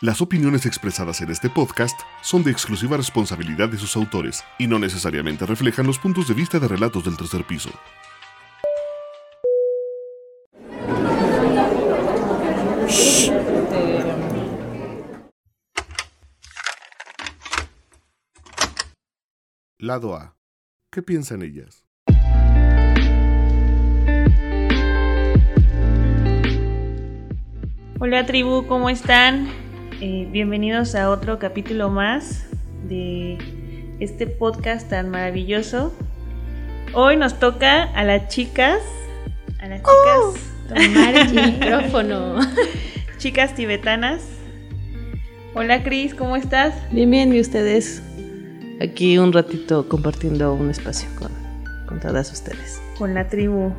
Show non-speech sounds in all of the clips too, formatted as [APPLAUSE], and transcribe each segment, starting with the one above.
Las opiniones expresadas en este podcast son de exclusiva responsabilidad de sus autores y no necesariamente reflejan los puntos de vista de relatos del tercer piso. Lado A. ¿Qué piensan ellas? Hola tribu, ¿cómo están? Eh, bienvenidos a otro capítulo más de este podcast tan maravilloso. Hoy nos toca a las chicas, a las chicas, Tomar el [LAUGHS] micrófono. chicas tibetanas. Hola Cris, ¿cómo estás? Bien, bien, y ustedes aquí un ratito compartiendo un espacio con, con todas ustedes. Con la tribu.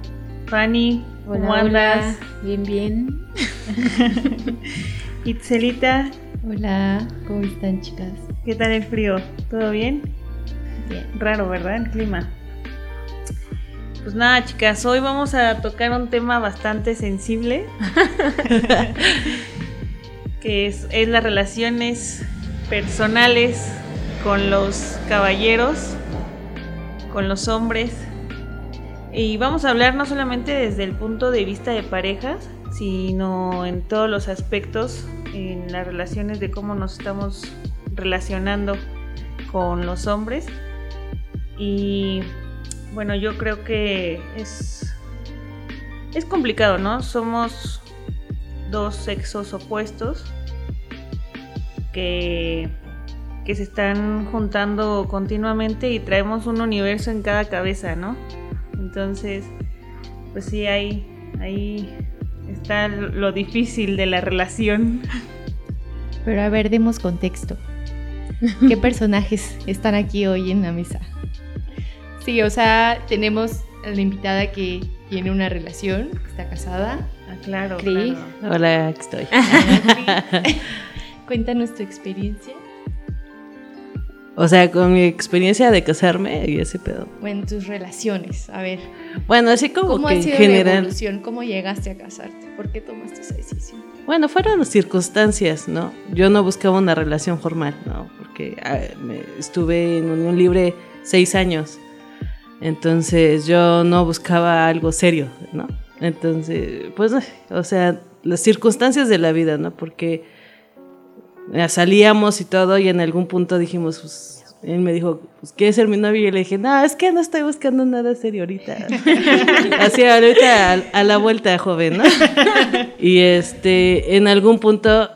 Fanny, ¿cómo Hola, hola. andas? Bien, bien. [LAUGHS] Itzelita, Hola, ¿cómo están, chicas? ¿qué tal el frío? ¿Todo bien? Bien. Raro, ¿verdad? El clima. Pues nada, chicas, hoy vamos a tocar un tema bastante sensible. [LAUGHS] que es, es las relaciones personales con los caballeros, con los hombres. Y vamos a hablar no solamente desde el punto de vista de parejas, sino en todos los aspectos, en las relaciones de cómo nos estamos relacionando con los hombres. Y bueno, yo creo que es, es complicado, ¿no? Somos dos sexos opuestos que, que se están juntando continuamente y traemos un universo en cada cabeza, ¿no? Entonces, pues sí, ahí, ahí está lo difícil de la relación. Pero a ver, demos contexto. ¿Qué [LAUGHS] personajes están aquí hoy en la mesa? Sí, o sea, tenemos a la invitada que tiene una relación, que está casada. Ah, claro, Cris. claro. Hola, aquí estoy. [LAUGHS] [LAUGHS] Cuéntanos tu experiencia. O sea, con mi experiencia de casarme y ese pedo. Bueno, tus relaciones. A ver, Bueno, así como ¿cómo que ha en sido la general. evolución? ¿Cómo llegaste a casarte? ¿Por qué tomaste esa decisión? Bueno, fueron circunstancias, ¿no? Yo no buscaba una relación formal, ¿no? Porque ah, estuve en unión libre seis años. Entonces yo no buscaba algo serio, ¿no? Entonces, pues, o sea, las circunstancias de la vida, ¿no? Porque salíamos y todo y en algún punto dijimos, pues, él me dijo, pues, ¿quieres ser mi novio? Y yo le dije, no, es que no estoy buscando nada serio ahorita. [LAUGHS] Así ahorita a, a la vuelta, joven, ¿no? [LAUGHS] Y este, en algún punto,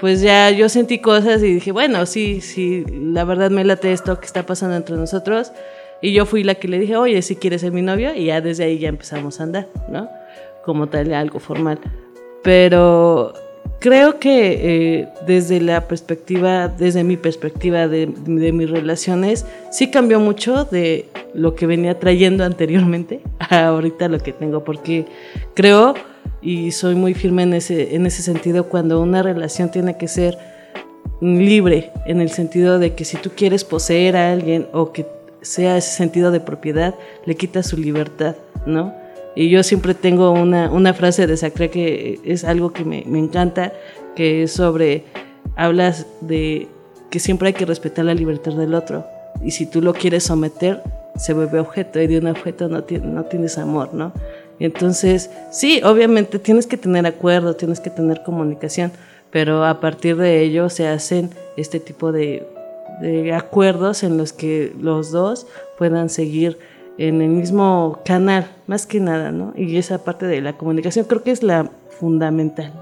pues ya yo sentí cosas y dije, bueno, sí, sí, la verdad me late esto que está pasando entre nosotros. Y yo fui la que le dije, oye, si quieres ser mi novio, y ya desde ahí ya empezamos a andar, ¿no? Como tal, algo formal. Pero creo que eh, desde la perspectiva, desde mi perspectiva de, mis relaciones, sí cambió mucho de lo que venía trayendo [LAUGHS] anteriormente a ahorita lo que tengo, porque creo y soy muy firme en ese, en ese sentido cuando una relación tiene que ser libre, en el sentido de que si tú quieres poseer a alguien o que sea ese sentido de propiedad, le quitas su libertad, ¿no? Y yo siempre tengo una, una frase de Sacré que es algo que me, me encanta, que es sobre, hablas de que siempre hay que respetar la libertad del otro. Y si tú lo quieres someter, se vuelve objeto y de un objeto no, no tienes amor, ¿no? Entonces, sí, obviamente tienes que tener acuerdo, tienes que tener comunicación, pero a partir de ello se hacen este tipo de, de acuerdos en los que los dos puedan seguir en el mismo canal, más que nada, ¿no? Y esa parte de la comunicación creo que es la fundamental.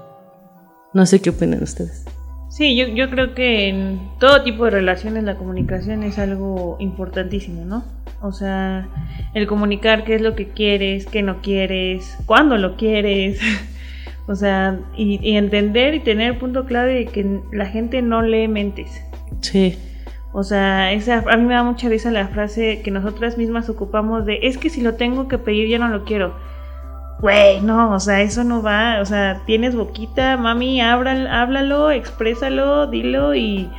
No sé qué opinan ustedes. Sí, yo, yo creo que en todo tipo de relaciones la comunicación es algo importantísimo, ¿no? O sea, el comunicar qué es lo que quieres, qué no quieres, cuándo lo quieres. [LAUGHS] o sea, y, y entender y tener punto clave de que la gente no lee mentes. Sí, O sea, esa, a mí me da mucha risa la frase que nosotras mismas ocupamos de, es que si lo tengo que pedir ya no lo quiero. Güey, no, o sea, eso no va, o sea, tienes boquita, mami, háblalo, exprésalo, dilo y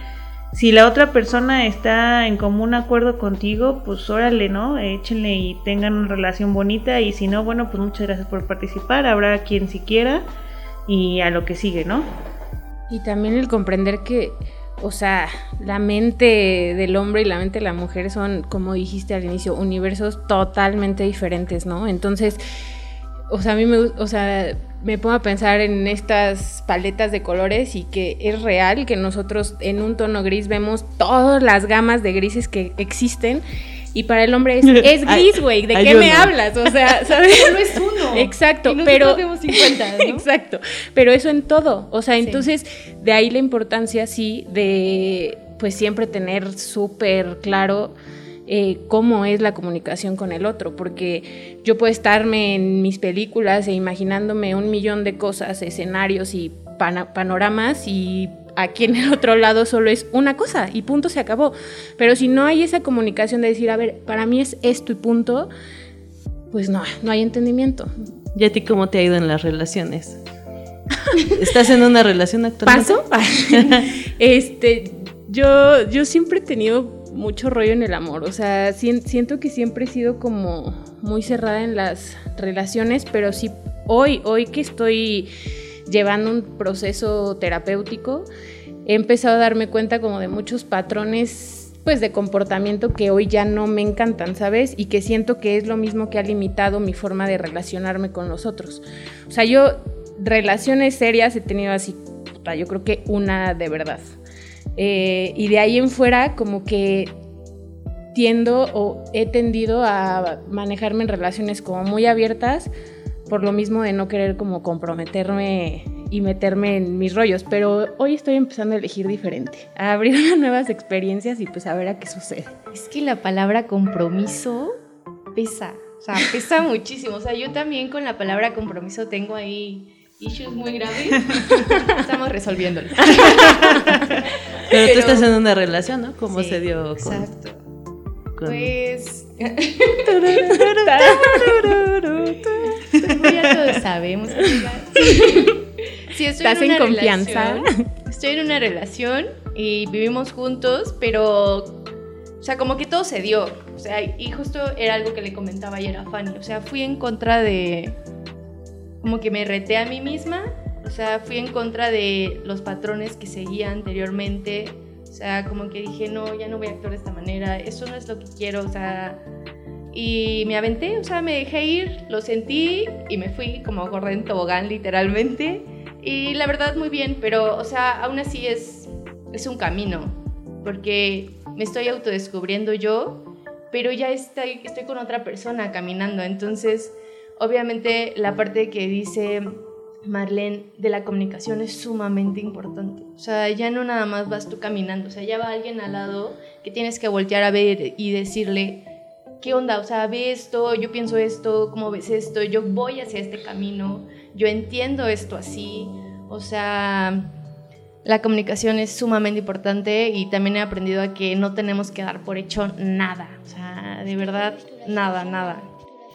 si la otra persona está en común acuerdo contigo, pues órale, ¿no? Échenle y tengan una relación bonita y si no, bueno, pues muchas gracias por participar, habrá quien siquiera y a lo que sigue, ¿no? Y también el comprender que, o sea, la mente del hombre y la mente de la mujer son, como dijiste al inicio, universos totalmente diferentes, ¿no? Entonces, o sea, a mí me, o sea, me pongo a pensar en estas paletas de colores y que es real que nosotros en un tono gris vemos todas las gamas de grises que existen. Y para el hombre es, [LAUGHS] es gris, güey. ¿De qué me hablas? O sea, [LAUGHS] ¿sabes? Solo es uno. Exacto, Y pero vemos 50, [LAUGHS] ¿no? Exacto, pero eso en todo, o sea, Sí. entonces de ahí la importancia sí de pues siempre tener súper claro eh, cómo es la comunicación con el otro, porque yo puedo estarme en mis películas e imaginándome un millón de cosas, escenarios y panoramas y aquí en el otro lado solo es una cosa y punto se acabó. Pero si no hay esa comunicación de decir, a ver, para mí es esto y punto, pues no, no hay entendimiento. ¿Y a ti cómo te ha ido en las relaciones? ¿Estás en una relación actualmente? ¿Paso? [LAUGHS] este, yo, yo siempre he tenido mucho rollo en el amor, o sea, sien- siento que siempre he sido como muy cerrada en las relaciones, pero sí, hoy, hoy que estoy llevando un proceso terapéutico, he empezado a darme cuenta como de muchos patrones pues de comportamiento que hoy ya no me encantan, ¿sabes? Y que siento que es lo mismo que ha limitado mi forma de relacionarme con los otros. O sea, yo relaciones serias he tenido así, yo creo que una de verdad. Eh, y de ahí en fuera como que tiendo o he tendido a manejarme en relaciones como muy abiertas por lo mismo de no querer como comprometerme y meterme en mis rollos, pero hoy estoy empezando a elegir diferente, a abrirme a [LAUGHS] nuevas experiencias y pues a ver a qué sucede. Es que la palabra compromiso pesa, o sea, [LAUGHS] pesa muchísimo. O sea, yo también con la palabra compromiso tengo ahí issues muy graves. Estamos resolviéndolo. Pero, tú estás en una relación, ¿no? ¿Cómo Sí, se dio con...? Exacto. Con- Pues. [LAUGHS] Pues ya todos sabemos, amigas. Sí, estoy ¿Estás en, en confianza? relación. Estoy en una relación y vivimos juntos, pero. O sea, como que todo se dio. O sea, y justo era algo que le comentaba ayer a Fanny. O sea, fui en contra de. Como que me reté a mí misma. O sea, fui en contra de los patrones que seguía anteriormente. O sea, como que dije, no, ya no voy a actuar de esta manera. Eso no es lo que quiero. O sea, y me aventé, o sea, me dejé ir, lo sentí y me fui como gorda en tobogán, literalmente. Y la verdad, muy bien, pero, o sea, aún así es, es un camino, porque me estoy autodescubriendo yo, pero ya estoy, estoy con otra persona caminando. Entonces, obviamente, la parte que dice Marlene de la comunicación es sumamente importante. O sea, ya no nada más vas tú caminando, o sea, ya va alguien al lado que tienes que voltear a ver y decirle, ¿qué onda? O sea, ve esto, yo pienso esto, ¿cómo ves esto? Yo voy hacia este camino, yo entiendo esto así. O sea, la comunicación es sumamente importante y también he aprendido a que no tenemos que dar por hecho nada. O sea, de verdad, nada, nada.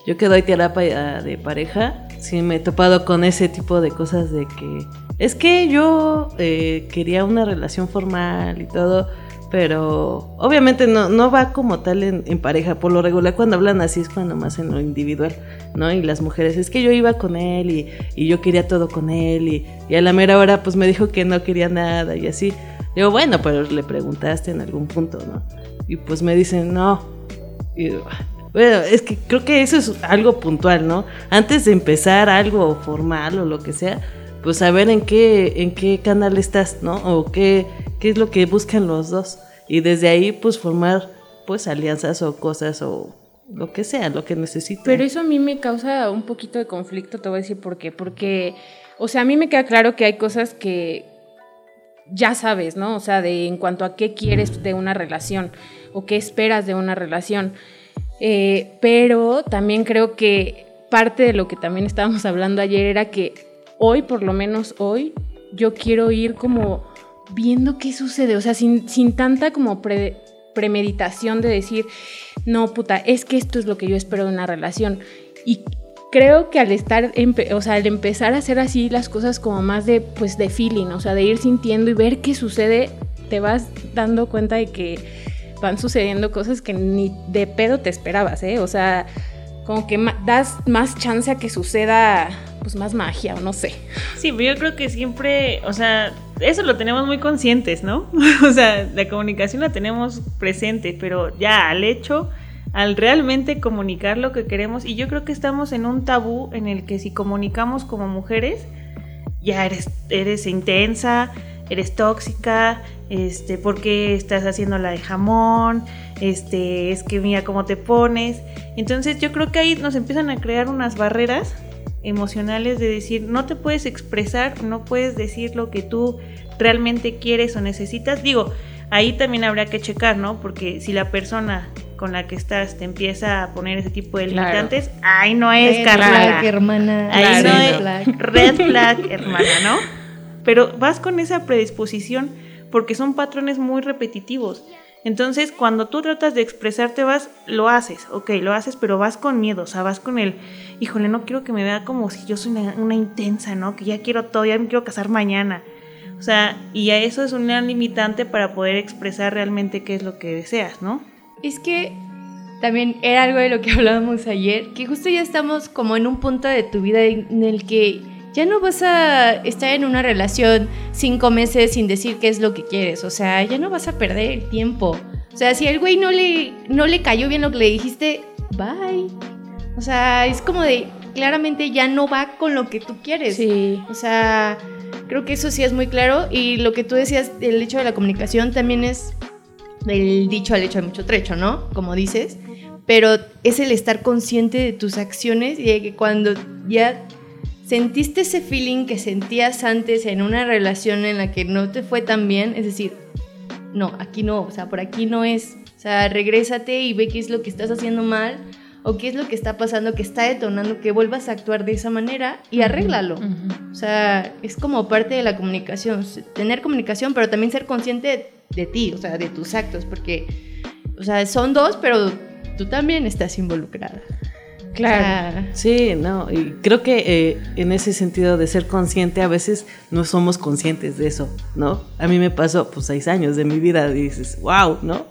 Yo que doy terapia de pareja, sí me he topado con ese tipo de cosas de que es que yo eh, quería una relación formal y todo, pero obviamente no, no va como tal en, pareja. Por lo regular cuando hablan así es cuando más en lo individual, ¿no? Y las mujeres, es que yo iba con él y, y yo quería todo con él y, y a la mera hora pues me dijo que no quería nada y así. Digo, bueno, pero le preguntaste en algún punto, ¿no? Y pues me dicen, no. Y, bueno, es que creo que eso es algo puntual, ¿no? Antes de empezar algo formal o lo que sea, pues saber en qué, en qué canal estás, ¿no? O qué, qué es lo que buscan los dos. Y desde ahí, pues formar, pues alianzas o cosas o lo que sea, lo que necesiten. Pero eso a mí me causa un poquito de conflicto, te voy a decir por qué. Porque, o sea, a mí me queda claro que hay cosas que ya sabes, ¿no? O sea, de en cuanto a qué quieres de una relación o qué esperas de una relación. Eh, pero también creo que parte de lo que también estábamos hablando ayer era que hoy, por lo menos hoy, yo quiero ir como viendo qué sucede, o sea, sin, sin tanta como pre- premeditación de decir, no, puta, es que esto es lo que yo espero de una relación. Y creo que al estar, o sea, al empezar a hacer así las cosas como más de, pues, de feeling, o sea, de ir sintiendo y ver qué sucede, te vas dando cuenta de que van sucediendo cosas que ni de pedo te esperabas, ¿eh? O sea, como que das más chance a que suceda pues más magia o no sé. Sí, pero yo creo que siempre, o sea, eso lo tenemos muy conscientes, ¿no? [LAUGHS] o sea, la comunicación la tenemos presente, pero ya al hecho, al realmente comunicar lo que queremos, y yo creo que estamos en un tabú en el que si comunicamos como mujeres, ya eres, eres intensa, eres tóxica, este, ¿por qué estás haciendo la de jamón? Este, es que mira cómo te pones. Entonces yo creo que ahí nos empiezan a crear unas barreras emocionales de decir, no te puedes expresar, no puedes decir lo que tú realmente quieres o necesitas. Digo, ahí también habría que checar, ¿no? Porque si la persona con la que estás te empieza a poner ese tipo de limitantes, ahí no es, red Flag, hermana. Ahí no es flag. red flag, hermana, ¿no? [LAUGHS] Pero vas con esa predisposición porque son patrones muy repetitivos. Entonces, cuando tú tratas de expresarte, vas, lo haces, ok, lo haces, pero vas con miedo, o sea, vas con el, híjole, no quiero que me vea como si yo soy una, intensa, ¿no? Que ya quiero todo, ya me quiero casar mañana. O sea, y a eso es una limitante para poder expresar realmente qué es lo que deseas, ¿no? Es que también era algo de lo que [LAUGHS] hablábamos ayer, que justo ya estamos como en un punto de tu vida en el que ya no vas a estar en una relación cinco meses sin decir qué es lo que quieres. O sea, ya no vas a perder el tiempo. O sea, si al güey no le, no le cayó bien lo que le dijiste, bye. O sea, es como de, claramente ya no va con lo que tú quieres. Sí. O sea, creo que eso sí es muy claro. Y lo que tú decías, el hecho de la comunicación también es del dicho al hecho de mucho trecho, ¿no? Como dices. Pero es el estar consciente de tus acciones y de que cuando ya ¿Sentiste ese feeling que sentías antes en una relación en la que no te fue tan bien? Es decir, no, aquí no, o sea, por aquí no es. O sea, regrésate y ve qué es lo que estás haciendo mal o qué es lo que está pasando, que está detonando que vuelvas a actuar de esa manera y arréglalo. O sea, es como parte de la comunicación, tener comunicación, pero también ser consciente de, de ti, o sea, de tus actos, porque, o sea, son dos, pero tú también estás involucrada. Claro. Sí, no, y creo que eh, en ese sentido de ser consciente, a veces no somos conscientes de eso, ¿no? A mí me pasó, pues, seis años de mi vida y dices, wow, ¿no?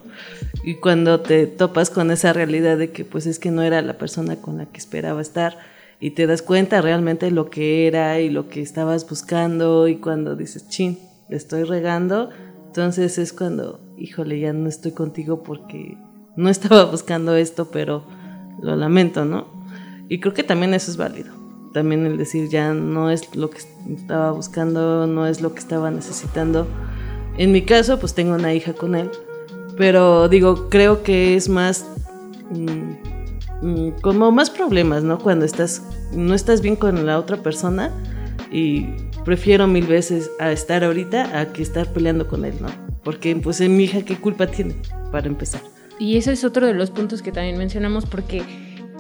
Y cuando te topas con esa realidad de que, pues, es que no era la persona con la que esperaba estar y te das cuenta realmente lo que era y lo que estabas buscando y cuando dices, chin, le estoy regando, entonces es cuando, híjole, ya no estoy contigo porque no estaba buscando esto, pero lo lamento, ¿no? Y creo que también eso es válido. También el decir ya no es lo que estaba buscando, no es lo que estaba necesitando. En mi caso, pues tengo una hija con él, pero digo, creo que es más mm, mm, como más problemas, ¿no? Cuando estás no estás bien con la otra persona y prefiero mil veces a estar ahorita a que estar peleando con él, ¿no? Porque pues mi hija qué culpa tiene para empezar. Y ese es otro de los puntos que también mencionamos porque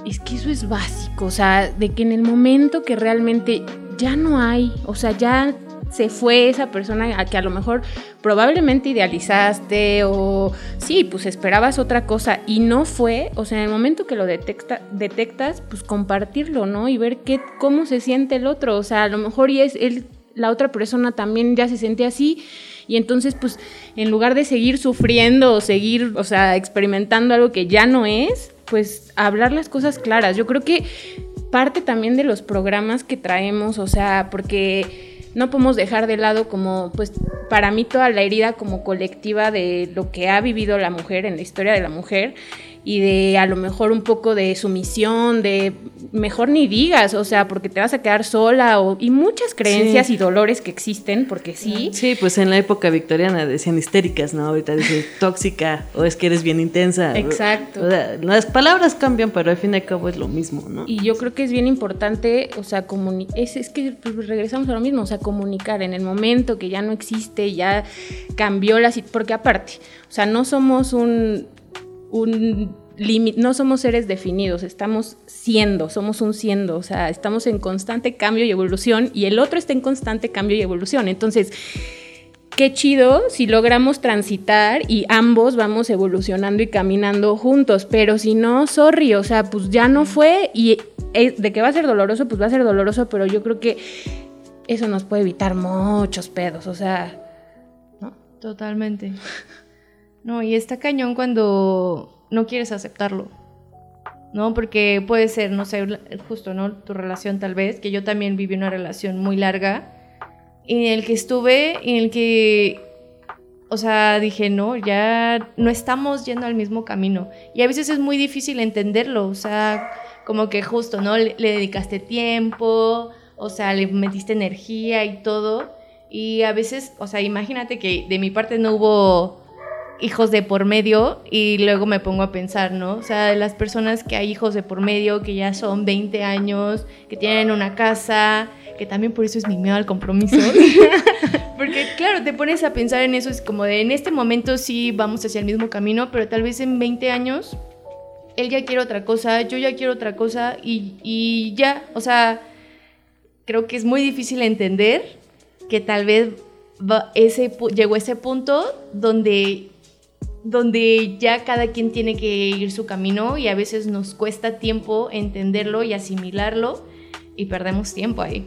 es que eso es básico, o sea, de que en el momento que realmente ya no hay, o sea, ya se fue esa persona a que a lo mejor probablemente idealizaste o sí, pues esperabas otra cosa y no fue, o sea, en el momento que lo detecta, detectas, pues compartirlo, ¿no? Y ver qué, cómo se siente el otro, o sea, a lo mejor y es él, la otra persona también ya se siente así y entonces, pues, en lugar de seguir sufriendo o seguir, o sea, experimentando algo que ya no es, pues hablar las cosas claras. Yo creo que parte también de los programas que traemos, o sea, porque no podemos dejar de lado como, pues, para mí toda la herida como colectiva de lo que ha vivido la mujer en la historia de la mujer y de a lo mejor un poco de sumisión, de mejor ni digas, o sea, porque te vas a quedar sola o, y muchas creencias y dolores que existen, porque sí. Sí, pues en la época victoriana decían histéricas, ¿no? Ahorita dice [LAUGHS] tóxica o es que eres bien intensa. Exacto. las palabras cambian, pero al fin y al cabo es lo mismo, ¿no? Y yo creo que es bien importante, o sea, es, es que regresamos a lo mismo, o sea, comunicar en el momento que ya no existe, ya cambió la porque aparte, o sea, no somos un un límite, no somos seres definidos, estamos siendo, somos un siendo, o sea, estamos en constante cambio y evolución y el otro está en constante cambio y evolución. Entonces, qué chido si logramos transitar y ambos vamos evolucionando y caminando juntos, pero si no, sorry, o sea, pues ya no fue y de que va a ser doloroso, pues va a ser doloroso, pero yo creo que eso nos puede evitar muchos pedos, o sea, ¿no? Totalmente. No, y está cañón cuando no quieres aceptarlo. ¿No? Porque puede ser, no sé, justo, ¿no? Tu relación tal vez, que yo también viví una relación muy larga en el que estuve, en el que, o sea, dije, no, ya no estamos yendo al mismo camino. Y a veces es muy difícil entenderlo, o sea, como que justo, ¿no? Le, le dedicaste tiempo, o sea, le metiste energía y todo. Y a veces, o sea, imagínate que de mi parte no hubo hijos de por medio y luego me pongo a pensar, ¿no? O sea, de las personas que hay hijos de por medio, que ya son 20 años, que tienen una casa, que también por eso es mi miedo al compromiso. [LAUGHS] Porque claro, te pones a pensar en eso, es como de en este momento sí vamos hacia el mismo camino, pero tal vez en 20 años él ya quiere otra cosa, yo ya quiero otra cosa y, y ya, o sea, creo que es muy difícil entender que tal vez va- ese, pu- llegó ese punto donde donde ya cada quien tiene que ir su camino y a veces nos cuesta tiempo entenderlo y asimilarlo y perdemos tiempo ahí.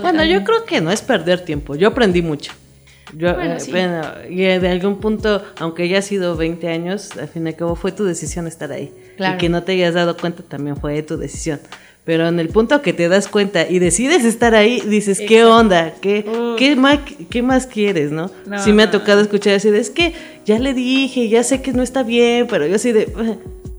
Bueno, yo creo que no es perder tiempo. Yo aprendí mucho. Yo, Bueno, eh, sí. bueno, y eh, de algún punto, aunque ya ha sido 20 años, al fin y al cabo fue tu decisión estar ahí. Claro. Y que no te hayas dado cuenta también fue tu decisión. Pero en el punto que te das cuenta y decides estar ahí, dices, ¿qué onda? ¿Qué, Uf. qué, más, ¿Qué más quieres, no? No, sí me ha tocado escuchar decir, es que ya le dije, ya sé que no está bien, pero yo así de... "Ah".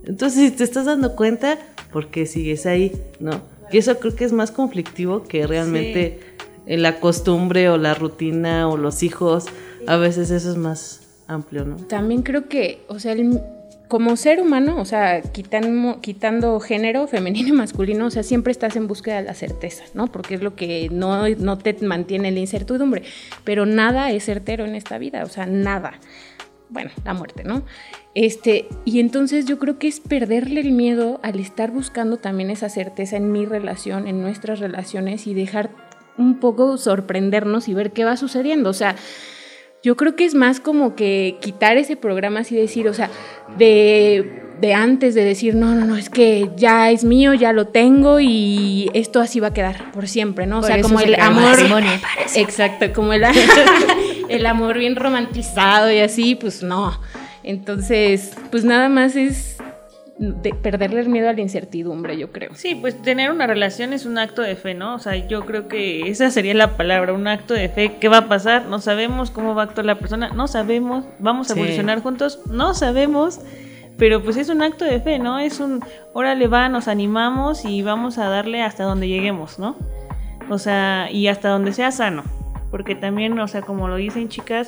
Entonces, si te estás dando cuenta, ¿por qué sigues ahí? ¿No? Y eso creo que es más conflictivo que realmente eh, la costumbre o la rutina o los hijos. A veces eso es más amplio, ¿no? También creo que, o sea, el- como ser humano, o sea, quitando, quitando género femenino y masculino, o sea, siempre estás en búsqueda de la certeza, ¿no? Porque es lo que no, no te mantiene en la incertidumbre. Pero nada es certero en esta vida, o sea, nada. Bueno, la muerte, ¿no? Este, y entonces yo creo que es perderle el miedo al estar buscando también esa certeza en mi relación, en nuestras relaciones y dejar un poco sorprendernos y ver qué va sucediendo. O sea, yo creo que es más como que quitar ese programa así decir, o sea, de, de antes de decir, no, no, no, es que ya es mío, ya lo tengo y esto así va a quedar por siempre, ¿no? O Por sea, como el amor. Exacto, como el, [LAUGHS] el amor bien romantizado y así, pues no. Entonces, pues nada más es de perderle el miedo a la incertidumbre, yo creo. Sí, pues tener una relación es un acto de fe, ¿no? O sea, yo creo que esa sería la palabra, un acto de fe. ¿Qué va a pasar? No sabemos cómo va a actuar la persona, no sabemos. ¿Vamos a Sí. evolucionar juntos? No sabemos. Pero pues es un acto de fe, ¿no? Es un, órale va, nos animamos y vamos a darle hasta donde lleguemos, ¿no? O sea, y hasta donde sea sano. Porque también, o sea, como lo dicen chicas,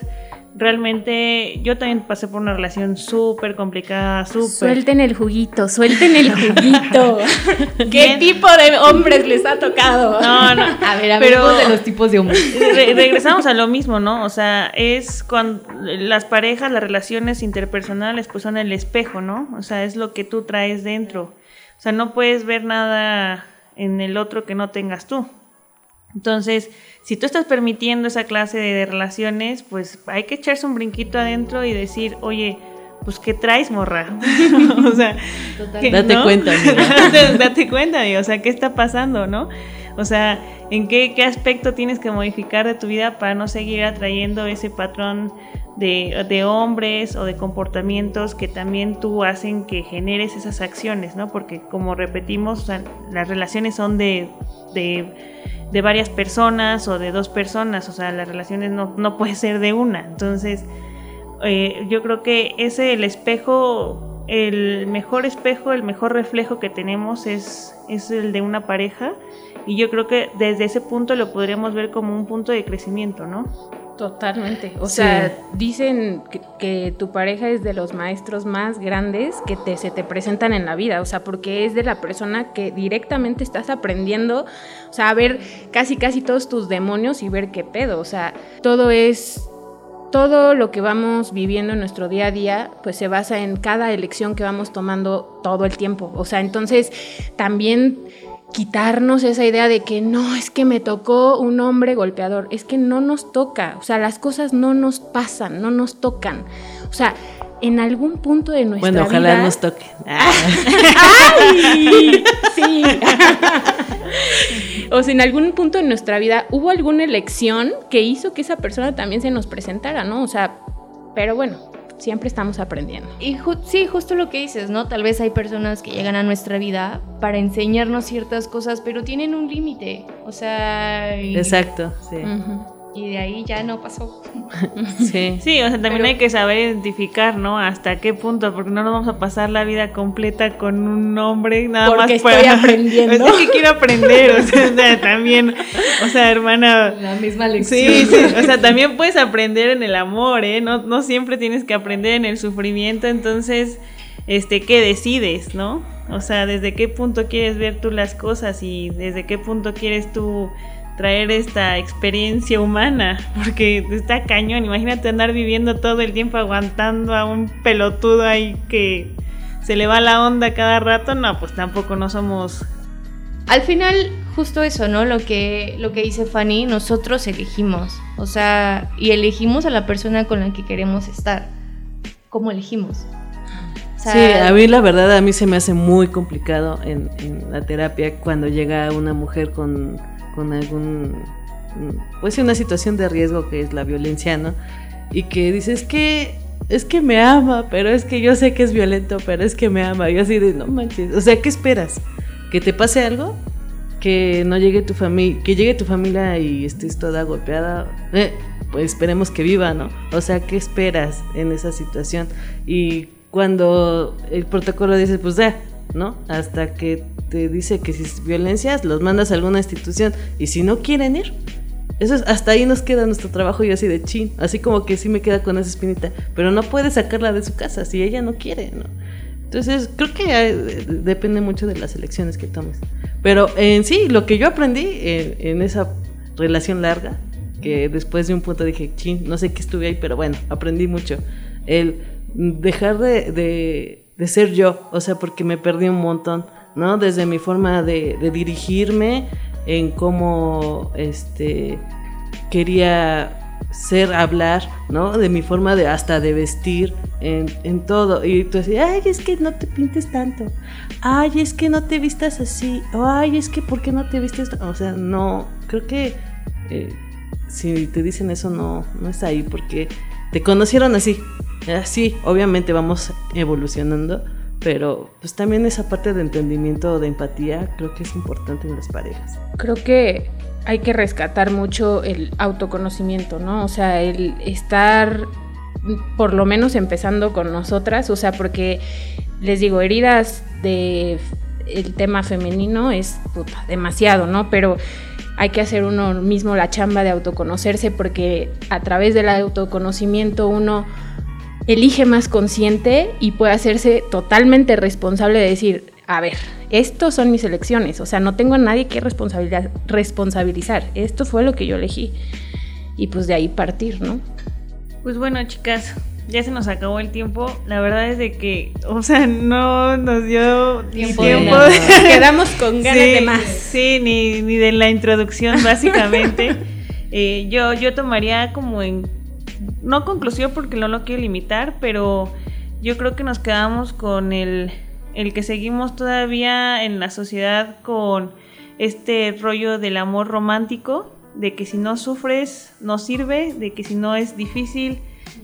realmente yo también pasé por una relación súper complicada, súper... Suelten el juguito, suelten el juguito. [LAUGHS] ¿Qué tipo de hombres les ha tocado? No, no. [LAUGHS] A ver, Pero- hablemos de los tipos de hombres. Re- regresamos a lo mismo, ¿no? O sea, es cuando las parejas, las relaciones interpersonales, pues son el espejo, ¿no? O sea, es lo que tú traes dentro. O sea, no puedes ver nada en el otro que no tengas tú. Entonces, si tú estás permitiendo esa clase de, de relaciones, pues hay que echarse un brinquito adentro y decir, oye, pues ¿qué traes, morra? [LAUGHS] o sea, ¿qué- Date cuenta, [LAUGHS] amiga. date, date cuenta, amigo, o sea, ¿qué está pasando, no? O sea, ¿en qué, qué aspecto tienes que modificar de tu vida para no seguir atrayendo ese patrón de, de hombres o de comportamientos que también tú hacen que generes esas acciones, ¿no? Porque como repetimos, o sea, las relaciones son de, de, de varias personas o de dos personas, o sea, las relaciones no, no puede ser de una. Entonces, eh, yo creo que ese el espejo, el mejor espejo, el mejor reflejo que tenemos es, es el de una pareja. Y yo creo que desde ese punto lo podríamos ver como un punto de crecimiento, ¿no? Totalmente. O Sí. sea, dicen que, que tu pareja es de los maestros más grandes que te, se te presentan en la vida. O sea, porque es de la persona que directamente estás aprendiendo. O sea, a ver casi, casi todos tus demonios y ver qué pedo. O sea, todo es. Todo lo que vamos viviendo en nuestro día a día, pues se basa en cada elección que vamos tomando todo el tiempo. O sea, entonces también quitarnos esa idea de que no, es que me tocó un hombre golpeador, es que no nos toca, o sea, las cosas no nos pasan, no nos tocan. O sea, en algún punto de nuestra Bueno, ojalá vida... nos toque. [LAUGHS] ¡Ay! Sí. [LAUGHS] o sea, en algún punto de nuestra vida hubo alguna elección que hizo que esa persona también se nos presentara, ¿no? O sea, pero bueno, siempre estamos aprendiendo. Y ju- sí, justo lo que dices, ¿no? Tal vez hay personas que llegan a nuestra vida para enseñarnos ciertas cosas, pero tienen un límite. O sea, y, Exacto, sí. Y de ahí ya no pasó. [LAUGHS] Sí. Sí, o sea, también Pero- hay que saber identificar, ¿no? Hasta qué punto, porque no nos vamos a pasar la vida completa con un hombre nada Porque más estoy [LAUGHS] aprendiendo. Es que quiero aprender, [LAUGHS] o sea, también, o sea, hermana, La misma Sí, sí, o sea, también puedes aprender en el amor, ¿eh? No, no siempre tienes que aprender en el sufrimiento, entonces, este, ¿qué decides, no? O sea, ¿desde qué punto quieres ver tú las cosas y desde qué punto quieres tú traer esta experiencia humana? Porque está cañón, imagínate andar viviendo todo el tiempo aguantando a un pelotudo ahí que se le va la onda cada rato, no, pues tampoco no somos... Al final, justo eso, ¿no? Lo que, lo que dice Fanny, nosotros elegimos. O sea, y elegimos a la persona con la que queremos estar. ¿Cómo elegimos? O sea, Sí, a mí la verdad a mí se me hace muy complicado en, en la terapia cuando llega una mujer con, con algún, pues una situación de riesgo que es la violencia, ¿no? Y que dice, es que, es que me ama, pero es que yo sé que es violento, pero es que me ama. Yo así de, no manches, o sea, ¿qué esperas? ¿Que te pase algo? Que no llegue tu familia, que llegue tu familia y estés toda golpeada, eh, pues esperemos que viva, ¿no? O sea, ¿qué esperas en esa situación? Y cuando el protocolo dice, pues ya, ¿no? Hasta que te dice que si es violencia, los mandas a alguna institución y si no quieren ir, eso es, hasta ahí nos queda nuestro trabajo y así de chin, así como que sí me queda con esa espinita, pero no puedes sacarla de su casa si ella no quiere. Entonces, creo que depende mucho de las elecciones que tomes. Pero en sí, lo que yo aprendí en esa relación larga, que después de un punto dije, chin, no sé qué estuve ahí, pero bueno, aprendí mucho. El dejar de, de, de ser yo, o sea, porque me perdí un montón, ¿no? Desde mi forma de, dirigirme, en cómo este, quería ser, hablar, ¿no? De mi forma de hasta de vestir, en, todo. Y tú así, ay, es que no te pintes tanto. Ay, es que no te vistas así. Ay, es que ¿por qué no te vistes? O sea, no, creo que eh, si te dicen eso no, no es ahí porque te conocieron así. Así, obviamente vamos evolucionando, pero pues también esa parte de entendimiento, de empatía, creo que es importante en las parejas. Creo que hay que rescatar mucho el autoconocimiento, ¿no? O sea, el estar por lo menos empezando con nosotras, o sea, porque les digo, heridas de el tema femenino es puta, demasiado, ¿no? Pero hay que hacer uno mismo la chamba de autoconocerse porque a través del autoconocimiento uno elige más consciente y puede hacerse totalmente responsable de decir, a ver, estos son mis elecciones, o sea, no tengo a nadie que responsabilizar, esto fue lo que yo elegí. Y pues de ahí partir, ¿no? Pues bueno, chicas, ya se nos acabó el tiempo. La verdad es de que, o sea, no nos dio Tiempo tiempo. [LAUGHS] Quedamos con ganas Sí, de más. Sí, ni, ni de la introducción, [LAUGHS] básicamente. Eh, yo, yo tomaría como en. No conclusión porque no lo quiero limitar, pero yo creo que nos quedamos con el, el que seguimos todavía en la sociedad con este rollo del amor romántico, de que si no sufres no sirve, de que si no es difícil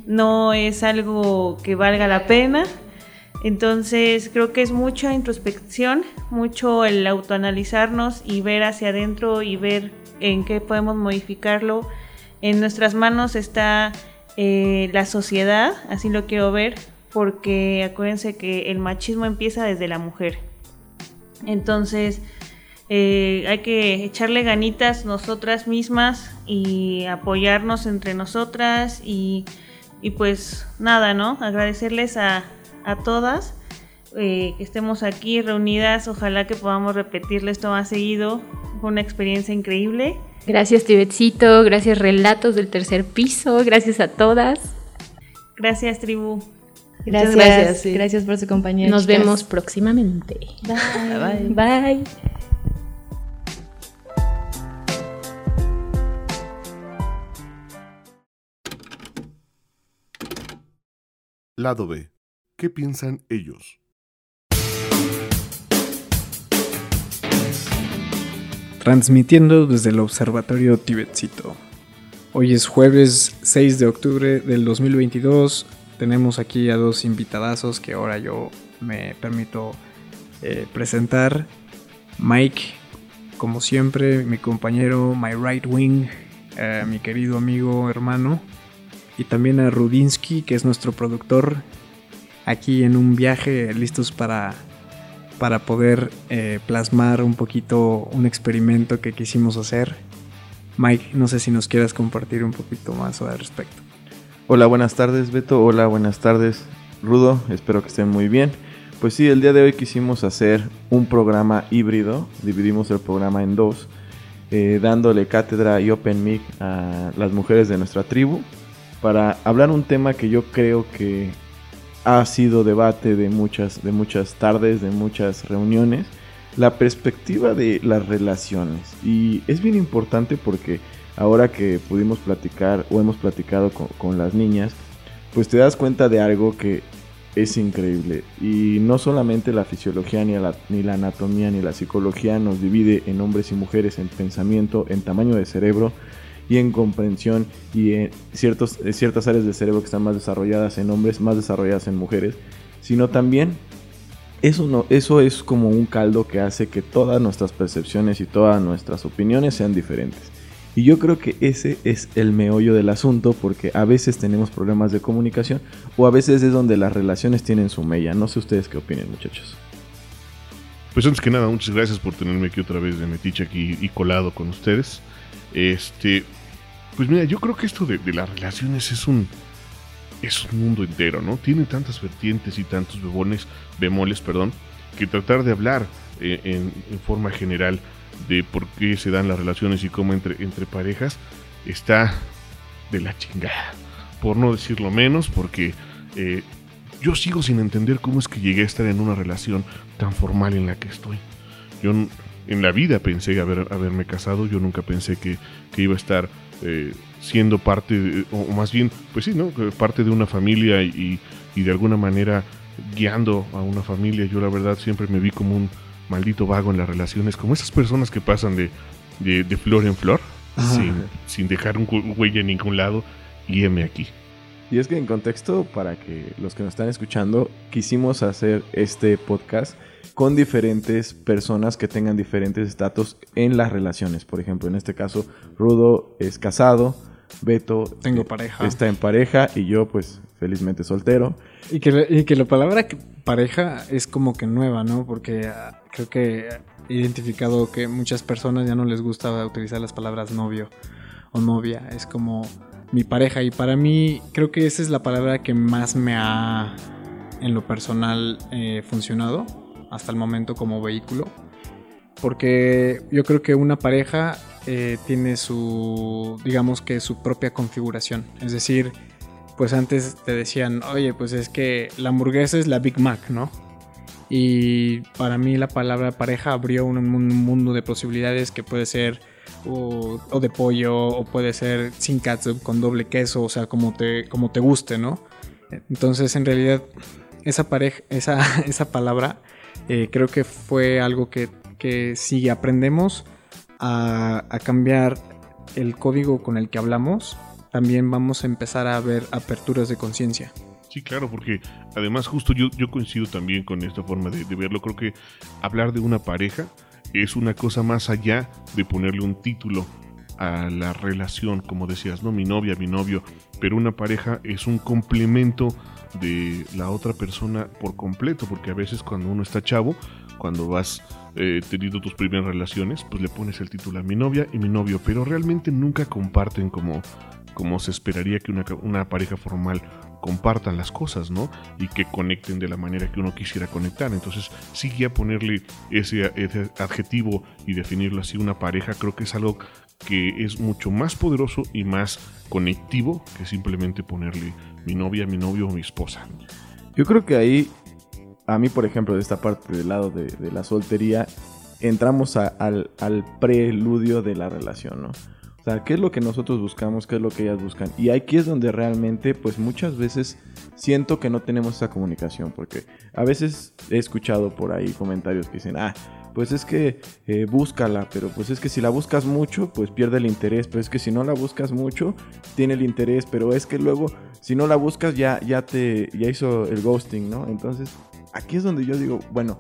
no es algo que valga la pena. Entonces creo que es mucha introspección, mucho el autoanalizarnos y ver hacia adentro y ver en qué podemos modificarlo. En nuestras manos está eh, la sociedad, así lo quiero ver, porque acuérdense que el machismo empieza desde la mujer. Entonces eh, hay que echarle ganitas nosotras mismas y apoyarnos entre nosotras y, y pues nada, ¿no? Agradecerles a, a todas eh, que estemos aquí reunidas. Ojalá que podamos repetirle esto más seguido. Fue una experiencia increíble. Gracias, Tibetcito. Gracias, Relatos del Tercer Piso. Gracias a todas. Gracias, tribu. Gracias, gracias, gracias, por su compañía. Nos chicas. vemos próximamente. Bye. [LAUGHS] Bye. Bye. Lado B. ¿Qué piensan ellos? Transmitiendo desde el Observatorio Tibetcito. Hoy es jueves 6 de octubre del 2022. Tenemos aquí a dos invitadazos que ahora yo me permito eh, presentar. Mike, como siempre, mi compañero, my right wing, eh, mi querido amigo, hermano. Y también a Rudinsky, que es nuestro productor, aquí en un viaje, listos para para poder eh, plasmar un poquito un experimento que quisimos hacer. Mike, no sé si nos quieras compartir un poquito más al respecto. Hola, buenas tardes Beto. Hola, buenas tardes Rudo. Espero que estén muy bien. Pues sí, el día de hoy quisimos hacer un programa híbrido. Dividimos el programa en dos, eh, dándole cátedra y open mic a las mujeres de nuestra tribu para hablar un tema que yo creo que ha sido debate de muchas, de muchas tardes, de muchas reuniones, la perspectiva de las relaciones. Y es bien importante porque ahora que pudimos platicar o hemos platicado con, las niñas, pues te das cuenta de algo que es increíble. Y no solamente la fisiología, ni la, ni la anatomía, ni la psicología nos divide en hombres y mujeres en pensamiento, en tamaño de cerebro, y en comprensión y en ciertos, ciertas áreas del cerebro que están más desarrolladas en hombres, más desarrolladas en mujeres, sino también eso, no, eso es como un caldo que hace que todas nuestras percepciones y todas nuestras opiniones sean diferentes. Y yo creo que ese es el meollo del asunto porque a veces tenemos problemas de comunicación o a veces es donde las relaciones tienen su mella. No sé ustedes qué opinen muchachos. Pues antes que nada, muchas gracias por tenerme aquí otra vez de metiche aquí y colado con ustedes. Este, pues mira, yo creo que esto de, las relaciones es un, es un mundo entero, ¿no? Tiene tantas vertientes y tantos bemoles, bemoles perdón, que tratar de hablar eh, en, forma general de por qué se dan las relaciones y cómo entre, entre parejas está de la chingada. Por no decirlo menos, porque eh, yo sigo sin entender cómo es que llegué a estar en una relación tan formal en la que estoy. Yo en la vida pensé haber, haberme casado, yo nunca pensé que, que iba a estar eh, siendo parte, o más bien, pues sí, ¿no? Parte de una familia y, de alguna manera guiando a una familia. Yo la verdad siempre me vi como un maldito vago en las relaciones, como esas personas que pasan de, de, flor en flor, sin, sin, dejar un huella en ningún lado, y heme aquí. Y es que en contexto, para que los que nos están escuchando, quisimos hacer este podcast con diferentes personas que tengan diferentes estatus en las relaciones. Por ejemplo, en este caso, Rudo es casado, Beto Tengo pareja. está en pareja y yo pues felizmente soltero. Y que, que la palabra pareja es como que nueva, ¿no? Porque ah, creo que he identificado que muchas personas ya no les gusta utilizar las palabras novio o novia. Es como mi pareja y para mí creo que esa es la palabra que más me ha en lo personal eh, funcionado hasta el momento como vehículo. Porque yo creo que una pareja eh, tiene su, digamos que su propia configuración. Es decir, pues antes te decían, oye, pues es que la hamburguesa es la Big Mac, ¿no? Y para mí la palabra pareja abrió un, mundo de posibilidades que puede ser o, de pollo o puede ser sin catsup, con doble queso, o sea, como te, como te guste, ¿no? Entonces, en realidad, esa pareja, esa, [LAUGHS] esa palabra eh, creo que fue algo que, si aprendemos a, cambiar el código con el que hablamos, también vamos a empezar a ver aperturas de conciencia. Sí, claro, porque además justo yo, yo coincido también con esta forma de, verlo. Creo que hablar de una pareja es una cosa más allá de ponerle un título a la relación, como decías, ¿no? Mi novia, mi novio, pero una pareja es un complemento de la otra persona por completo, porque a veces cuando uno está chavo, cuando vas eh, teniendo tus primeras relaciones, pues le pones el título a mi novia y mi novio, pero realmente nunca comparten como, como se esperaría que una, pareja formal compartan las cosas, ¿no? Y que conecten de la manera que uno quisiera conectar. Entonces, sí a ponerle ese, adjetivo y definirlo así, una pareja, creo que es algo que es mucho más poderoso y más conectivo que simplemente ponerle mi novia, mi novio o mi esposa. Yo creo que ahí, a mí por ejemplo, de esta parte del lado de, la soltería, entramos al, preludio de la relación, ¿no? O sea, ¿qué es lo que nosotros buscamos? ¿Qué es lo que ellas buscan? Y aquí es donde realmente, pues muchas veces siento que no tenemos esa comunicación, porque a veces he escuchado por ahí comentarios que dicen, ah, pues es que eh, búscala, pero pues es que si la buscas mucho, pues pierde el interés, pero es que si no la buscas mucho, tiene el interés, pero es que luego, si no la buscas, ya, ya te, ya hizo el ghosting, ¿no? Entonces, aquí es donde yo digo, bueno,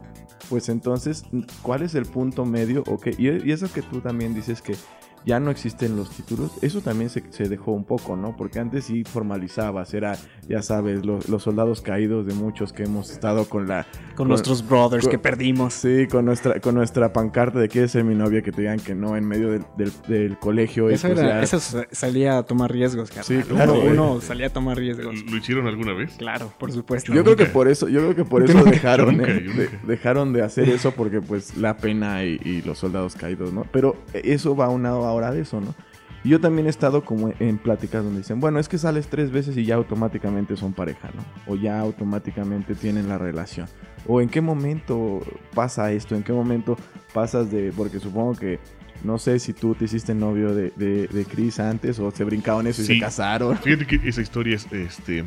pues entonces, ¿cuál es el punto medio? Ok, y, y eso que tú también dices que ya no existen los títulos, eso también se, se dejó un poco, ¿no? Porque antes sí formalizabas, era, ya sabes, los, los soldados caídos de muchos que hemos estado con la... Con, nuestros brothers con- que perdimos. Sí, con nuestra, con nuestra pancarta de quieres ser mi novia, que te digan que no en medio del, del, del colegio. y Eso, pues era, ya- eso sa- salía a tomar riesgos, carnal. Sí, claro, Uno, salía a tomar riesgos. ¿Lo hicieron alguna vez? Claro, por supuesto. Yo creo que por eso, yo creo que por [LAUGHS] eso dejaron, nunca, eh, de- dejaron de hacer eso porque pues la pena y, y los soldados caídos, ¿no? Pero eso va unado ahora de eso, ¿no? Y yo también he estado como en pláticas donde dicen, bueno, es que sales tres veces y ya automáticamente son pareja, ¿no? O ya automáticamente tienen la relación. O en qué momento pasa esto, en qué momento pasas de, porque supongo que no sé si tú te hiciste novio de, de, de Chris antes o se brincaron eso y Sí. se casaron. Fíjate que esa historia es, este,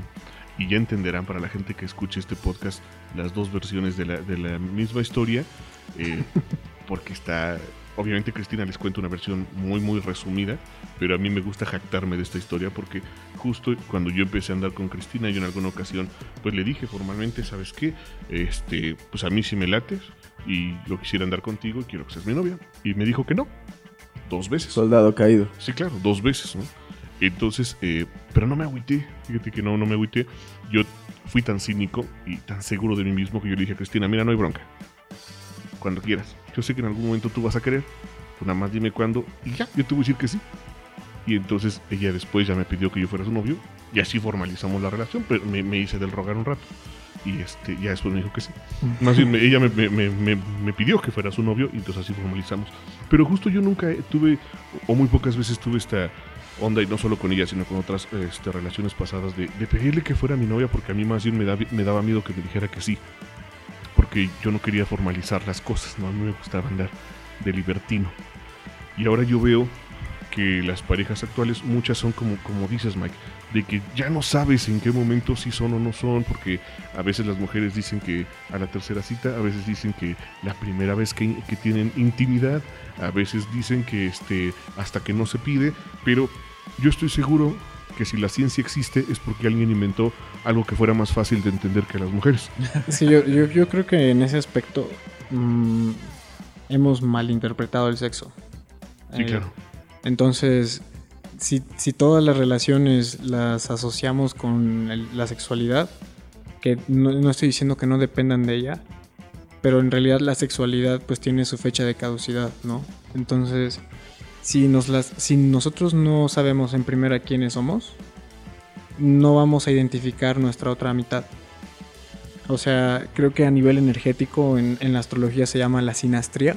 y ya entenderán para la gente que escuche este podcast las dos versiones de la, de la misma historia, eh, [LAUGHS] porque está, obviamente Cristina les cuenta una versión muy, muy resumida, pero a mí me gusta jactarme de esta historia porque justo cuando yo empecé a andar con Cristina, yo en alguna ocasión, pues le dije formalmente, ¿sabes qué? Este, pues a mí sí me lates y yo quisiera andar contigo y quiero que seas mi novia. Y me dijo que no, dos veces. Soldado caído. Sí, claro, dos veces, ¿no? Entonces, eh, pero no me agüité, fíjate que no, no me agüité. Yo fui tan cínico y tan seguro de mí mismo que yo le dije a Cristina, mira, no hay bronca. Cuando quieras. Yo sé que en algún momento tú vas a querer. Tú nada más dime cuándo y ya, yo te voy a decir que sí. Y entonces ella después ya me pidió que yo fuera su novio y así formalizamos la relación, pero me, me hice del rogar un rato. Y este, ya después me dijo que sí. Más bien, me- ella me, me- me- me- me pidió que fuera su novio y entonces así formalizamos. Pero justo yo nunca tuve, o muy pocas veces tuve esta onda, y no solo con ella, sino con otras este, relaciones pasadas, de, de pedirle que fuera mi novia, porque a mí más bien me, da- me daba miedo que me dijera que sí. Porque yo no quería formalizar las cosas, ¿no? A me gustaba andar de libertino. Y ahora yo veo que las parejas actuales, muchas son como, como dices, Mike, de que ya no sabes en qué momento sí son o no son, porque a veces las mujeres dicen que a la tercera cita, a veces dicen que la primera vez que, que tienen intimidad, a veces dicen que este, hasta que no se pide, pero yo estoy seguro que si la ciencia existe es porque alguien inventó algo que fuera más fácil de entender que las mujeres. [LAUGHS] Sí, yo, yo, yo creo que en ese aspecto mm, hemos malinterpretado el sexo. Sí, Eh, claro. Entonces, si, si todas las relaciones las asociamos con el- la sexualidad, que no, no estoy diciendo que no dependan de ella, pero en realidad la sexualidad pues tiene su fecha de caducidad, ¿no? Entonces, si, nosotros no sabemos en primera quiénes somos, no vamos a identificar nuestra otra mitad. O sea, creo que a nivel energético en, en la astrología se llama la sinastría,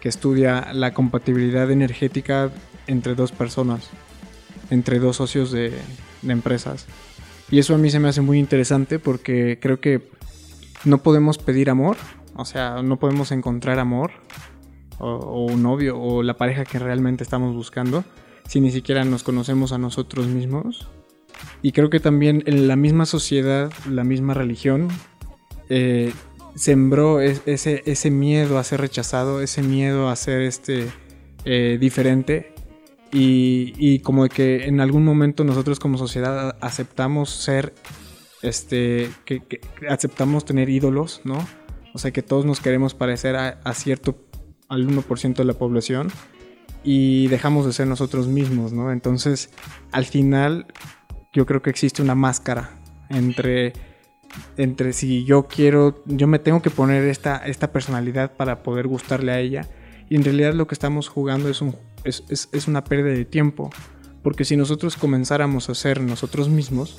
que estudia la compatibilidad energética entre dos personas, entre dos socios de, de empresas. Y eso a mí se me hace muy interesante porque creo que no podemos pedir amor, o sea, no podemos encontrar amor o, o un novio o la pareja que realmente estamos buscando si ni siquiera nos conocemos a nosotros mismos. Y creo que también en la misma sociedad, la misma religión, eh, sembró es- ese, ese miedo a ser rechazado, ese miedo a ser este, eh, diferente. Y, y como que en algún momento nosotros como sociedad aceptamos ser, este, que, que aceptamos tener ídolos, ¿no? O sea que todos nos queremos parecer a, a cierto, al 1% de la población y dejamos de ser nosotros mismos, ¿no? Entonces, al final, yo creo que existe una máscara entre entre si yo quiero, yo me tengo que poner esta, esta personalidad para poder gustarle a ella. Y en realidad lo que estamos jugando es, un, es, es- es una pérdida de tiempo. Porque si nosotros comenzáramos a ser nosotros mismos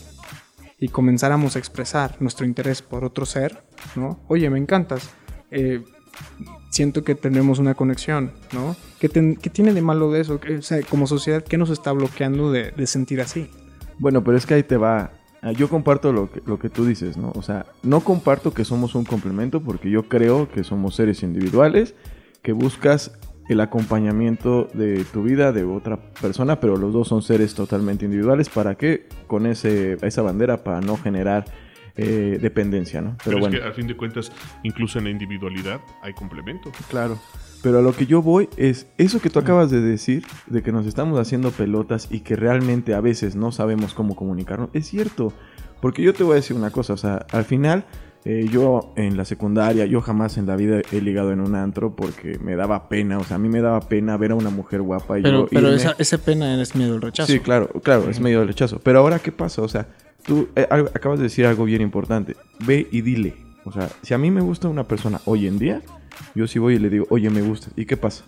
y comenzáramos a expresar nuestro interés por otro ser, ¿no? Oye, me encantas. eh, siento que tenemos una conexión, ¿no? ¿Qué, tiene de malo de eso? ¿Qué- o sea, como sociedad, ¿qué nos está bloqueando de, sentir así? Bueno, pero es que ahí te va. Ah, Yo comparto lo que, tú dices, ¿no? O sea, no comparto que somos un complemento porque yo creo que somos seres individuales, que buscas el acompañamiento de tu vida de otra persona, pero los dos son seres totalmente individuales. ¿Para qué? Con esa bandera para no generar eh, dependencia, ¿no? Pero, es que al fin de cuentas, incluso en la individualidad hay complemento. Claro. Pero a lo que yo voy es eso que tú acabas de decir, de que nos estamos haciendo pelotas y que realmente a veces no sabemos cómo comunicarnos, es cierto. Porque yo te voy a decir una cosa, o sea, al final eh, yo en la secundaria, yo jamás en la vida he ligado en un antro porque me daba pena, o sea, a mí me daba pena ver a una mujer guapa y Pero, yo pero irme- esa, esa pena es miedo al rechazo. Sí, claro, claro, es medio de rechazo. Pero ahora, ¿qué pasa? O sea, tú eh, acabas de decir algo bien importante. Ve y dile. O sea, si a mí me gusta una persona hoy en día, yo sí voy y le digo, oye, me gusta. ¿Y qué pasa?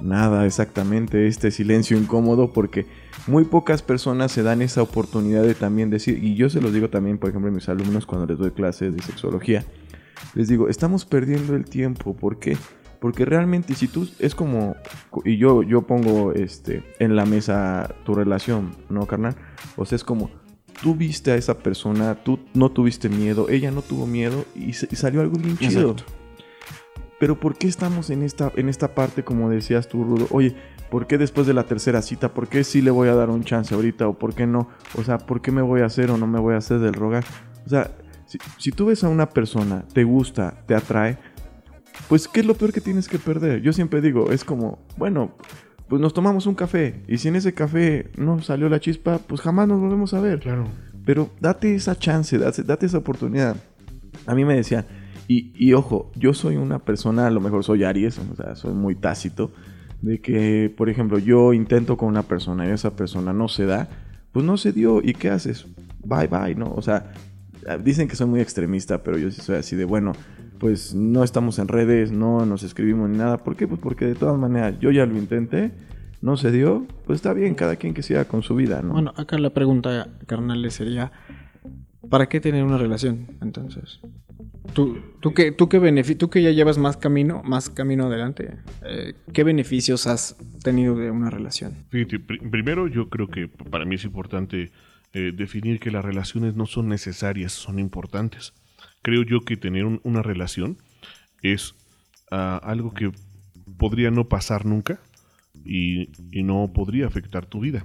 Nada, exactamente, este silencio incómodo porque muy pocas personas se dan esa oportunidad de también decir, y yo se los digo también, por ejemplo, a mis alumnos cuando les doy clases de sexología, les digo, estamos perdiendo el tiempo, ¿por qué? Porque realmente si tú es como y yo yo pongo este en la mesa tu relación, ¿no, carnal? O sea, es como tú viste a esa persona, tú no tuviste miedo, ella no tuvo miedo y, salió algo bien chido. Exacto. Pero ¿por qué estamos en esta en esta parte como decías tú, Rudo? Oye, ¿por qué después de la tercera cita? ¿Por qué sí le voy a dar un chance ahorita o por qué no? O sea, ¿por qué me voy a hacer o no me voy a hacer del rogar? O sea, si, si tú ves a una persona, te gusta, te atrae, pues ¿qué es lo peor que tienes que perder? Yo siempre digo, es como, bueno, pues nos tomamos un café y si en ese café no salió la chispa, pues jamás nos volvemos a ver. Claro. Pero date esa chance, date, date esa oportunidad. A mí me decían, y, y ojo, yo soy una persona, a lo mejor soy Aries, o sea, soy muy tácito, de que, por ejemplo, yo intento con una persona y esa persona no se da, pues no se dio, ¿y qué haces? Bye, bye, ¿no? O sea, dicen que soy muy extremista, pero yo sí soy así de, bueno, pues no estamos en redes, no nos escribimos ni nada. ¿Por qué? Pues porque de todas maneras yo ya lo intenté, no se dio, pues está bien, cada quien que siga con su vida, ¿no? Bueno, acá la pregunta, carnal, sería: ¿para qué tener una relación entonces? ¿Tú, tú, que, tú, que tú que ya llevas más camino, más camino adelante, eh, ¿qué beneficios has tenido de una relación? Fíjate, primero yo creo que para mí es importante eh, definir que las relaciones no son necesarias, son importantes. Creo yo que tener un- una relación es ah, algo que podría no pasar nunca y, no podría afectar tu vida.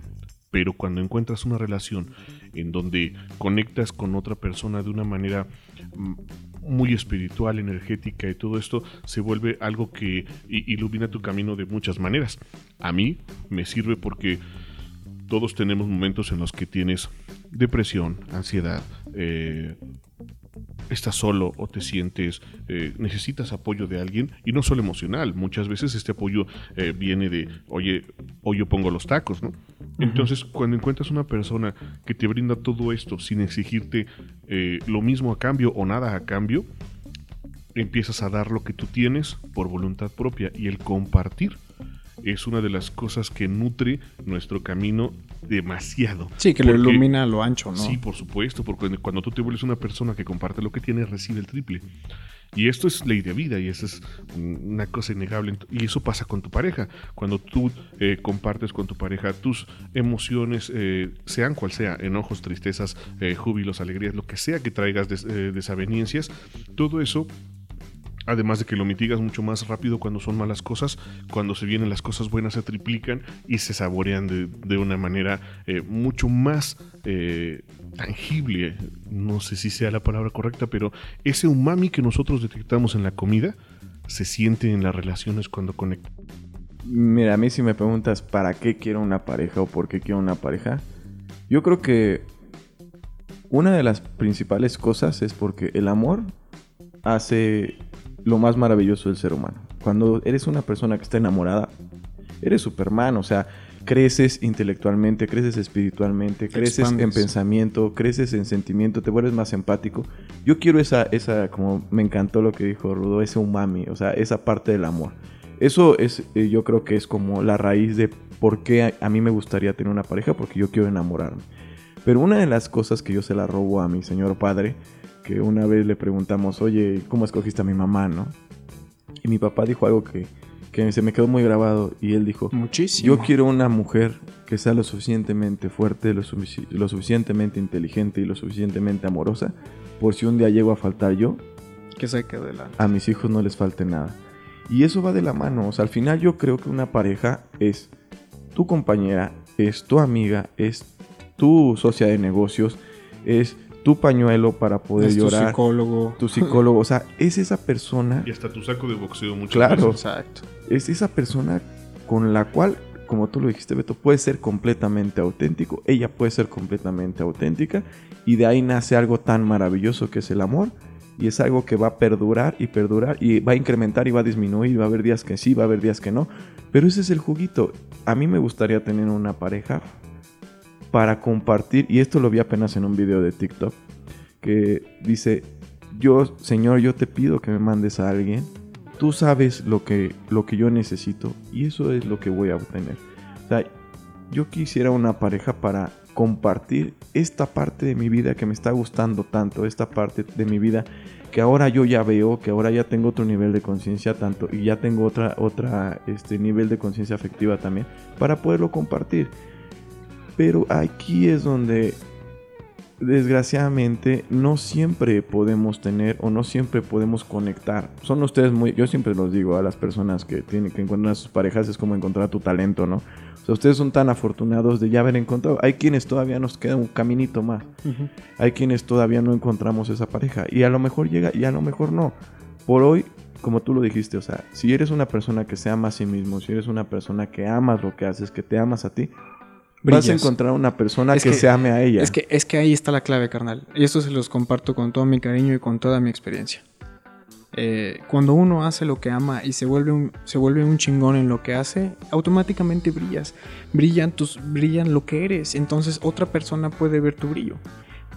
Pero cuando encuentras una relación en donde conectas con otra persona de una manera mm, muy espiritual, energética y todo esto, se vuelve algo que ilumina tu camino de muchas maneras. A mí me sirve porque todos tenemos momentos en los que tienes depresión, ansiedad, eh, estás solo o te sientes, eh, necesitas apoyo de alguien y no solo emocional, muchas veces este apoyo eh, viene de, oye, hoy yo pongo los tacos, ¿no? Entonces, cuando encuentras una persona que te brinda todo esto sin exigirte eh, lo mismo a cambio o nada a cambio, empiezas a dar lo que tú tienes por voluntad propia y el compartir es una de las cosas que nutre nuestro camino demasiado. Sí, que lo ilumina a lo ancho, ¿no? Sí, por supuesto, porque cuando- tú te vuelves una persona que comparte lo que tiene, recibe el triple. Y esto es ley de vida y eso es una cosa innegable. Y eso pasa con tu pareja. Cuando tú eh, compartes con tu pareja tus emociones, eh, sean cual sea, enojos, tristezas, eh, júbilos, alegrías, lo que sea que traigas des- eh, desavenencias, todo eso Además de que lo mitigas mucho más rápido cuando son malas cosas, cuando se vienen las cosas buenas se triplican y se saborean de, de una manera eh, mucho más eh, tangible. No sé si sea la palabra correcta, pero ese umami que nosotros detectamos en la comida se siente en las relaciones cuando conectan. Mira, a mí si me preguntas para qué quiero una pareja o por qué quiero una pareja, yo creo que una de las principales cosas es porque el amor hace lo más maravilloso del ser humano. Cuando eres una persona que está enamorada, eres Superman, o sea, creces intelectualmente, creces espiritualmente, Te creces en pensamiento, creces en sentimiento, te vuelves más empático. Yo quiero esa, esa, como me encantó lo que dijo Rudo, ese umami, o sea, esa parte del amor. Eso es, eh, yo creo que es como la raíz de por qué a, a mí me gustaría tener una pareja, porque yo quiero enamorarme. Pero una de las cosas que yo se la robo a mi señor padre, que una vez le preguntamos, oye, ¿cómo escogiste a mi mamá, no? Y mi papá dijo algo que, que se me quedó muy grabado y él dijo, Muchísimo. yo quiero una mujer que sea lo suficientemente fuerte, lo, sufici- lo suficientemente inteligente y lo suficientemente amorosa, por si un día llego a faltar yo, que se quede la... a mis hijos no les falte nada. Y eso va de la mano. O sea, al final yo creo que una pareja es tu compañera, es tu amiga, es tu socia de negocios, es tu pañuelo para poder Es tu llorar. psicólogo. Tu psicólogo. O sea, es esa persona. Y hasta tu saco de boxeo muchas Claro. veces. Exacto. Es esa persona con la cual, como tú lo dijiste, Beto, puede ser completamente auténtico. Ella puede ser completamente auténtica. Y de ahí nace algo tan maravilloso que es el amor. Y es algo que va a perdurar y perdurar y va a incrementar y va a disminuir. Va a haber días que sí, va a haber días que no. Pero ese es el juguito. A mí me gustaría tener una pareja para compartir. Y esto lo vi apenas en un video de TikTok. Que dice, yo, Señor, yo te pido que me mandes a alguien. Tú sabes lo que, lo que yo necesito y eso es lo que voy a obtener. O sea, yo quisiera una pareja para compartir esta parte de mi vida que me está gustando tanto, esta parte de mi vida que ahora yo ya veo, que ahora ya tengo otro nivel de conciencia tanto y ya tengo otra otra este nivel de conciencia afectiva también para poderlo compartir. Pero aquí es donde desgraciadamente no siempre podemos tener o no siempre podemos conectar. Son ustedes muy, yo siempre los digo a las personas que tienen que encontrar a sus parejas es como encontrar tu talento, ¿no? O sea, ustedes son tan afortunados de ya haber encontrado. Hay quienes todavía nos queda un caminito más. Hay quienes todavía no encontramos esa pareja y a lo mejor llega y a lo mejor no. Por hoy, como tú lo dijiste, o sea, si eres una persona que se ama a sí mismo, si eres una persona que amas lo que haces, que te amas a ti, vas a Brillas. encontrar una persona Es que, que- se ame a ella. Es que, es que ahí está la clave, carnal. Y esto se los comparto con todo mi cariño y con toda mi experiencia. Eh, cuando uno hace lo que ama y se vuelve, un, se vuelve un chingón en lo que hace, automáticamente brillas. Brillan, tus, brillan lo que eres. Entonces otra persona puede ver tu brillo.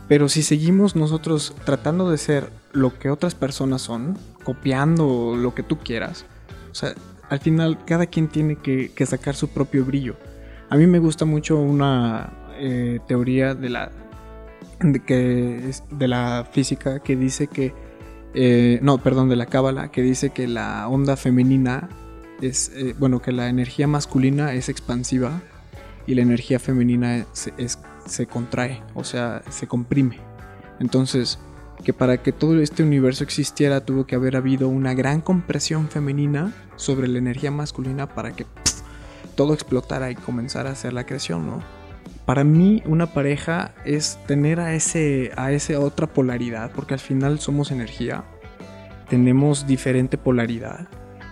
Pero si seguimos nosotros tratando de ser lo que otras personas son, copiando lo que tú quieras, o sea, al final cada quien tiene que, que sacar su propio brillo. A mí me gusta mucho una eh, teoría de la, de, de la física que dice que, eh, no, perdón, de la cábala, que dice que la onda femenina es, eh, bueno, que la energía masculina es expansiva y la energía femenina se, contrae, o sea, se comprime. Entonces, que para que todo este universo existiera tuvo que haber habido una gran compresión femenina sobre la energía masculina para que todo explotara y comenzara a hacer la creación, ¿no? Para mí una pareja es tener a ese a esa otra polaridad, porque al final somos energía. Tenemos diferente polaridad